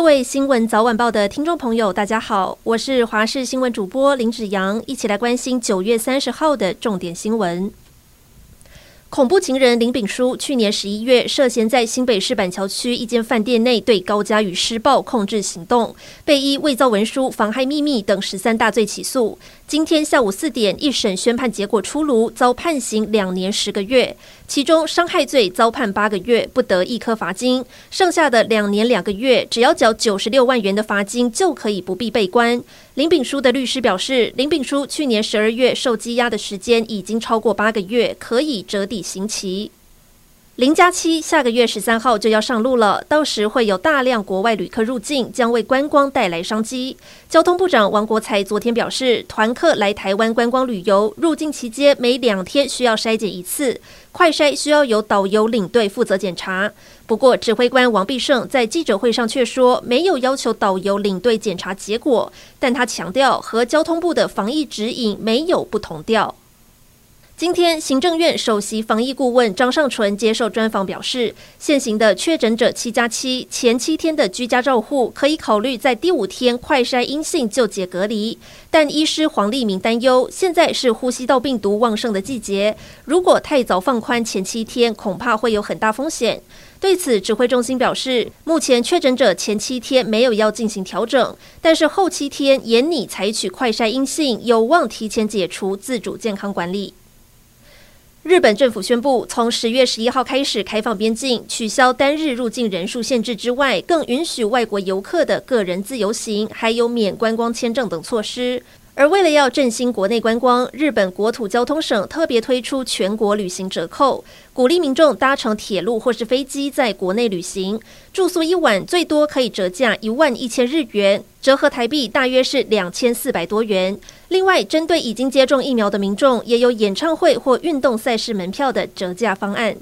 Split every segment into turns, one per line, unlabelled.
各位新闻早晚报的听众朋友，大家好，我是华视新闻主播林子扬，一起来关心九月三十号的重点新闻。恐怖情人林炳书去年十一月涉嫌在新北市板桥区一间饭店内对高嘉宇施暴控制行动，被依伪造文书、妨害秘密等十三大罪起诉。今天下午四点，一审宣判结果出炉，遭判刑两年十个月，其中伤害罪遭判八个月，不得一颗罚金，剩下的两年两个月，只要缴九十六万元的罚金就可以不必被关。林炳书的律师表示，林炳书去年十二月受羁押的时间已经超过八个月，可以折抵刑期。零加七下个月十三号就要上路了，到时会有大量国外旅客入境，将为观光带来商机。交通部长王国材昨天表示，团客来台湾观光旅游，入境期间每两天需要筛检一次，快筛需要由导游领队负责检查。不过，指挥官王必胜在记者会上却说，没有要求导游领队检查结果，但他强调和交通部的防疫指引没有不同调。今天，行政院首席防疫顾问张尚淳接受专访表示，现行的确诊者七加七前七天的居家照护可以考虑在第五天快筛阴性就解隔离，但医师黄立明担忧，现在是呼吸道病毒旺盛的季节，如果太早放宽前七天，恐怕会有很大风险。对此，指挥中心表示，目前确诊者前七天没有要进行调整，但是后七天严拟采取快筛阴性，有望提前解除自主健康管理。日本政府宣布，从十月十一号开始开放边境，取消单日入境人数限制之外，更允许外国游客的个人自由行，还有免观光签证等措施。而为了要振兴国内观光，日本国土交通省特别推出全国旅行折扣，鼓励民众搭乘铁路或是飞机在国内旅行，住宿一晚最多可以折价一万一千日元，折合台币大约是两千四百多元。另外，针对已经接种疫苗的民众，也有演唱会或运动赛事门票的折价方案。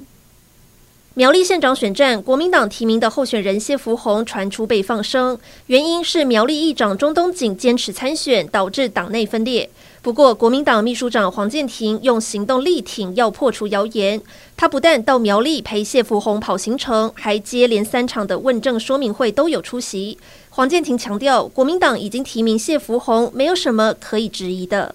苗栗县长选战，国民党提名的候选人谢福弘传出被放生，原因是苗栗议长钟东锦坚持参选，导致党内分裂。不过，国民党秘书长黄健庭用行动力挺，要破除谣言。他不但到苗栗陪谢福弘跑行程，还接连三场的问政说明会都有出席。黄健庭强调，国民党已经提名谢福弘，没有什么可以质疑的。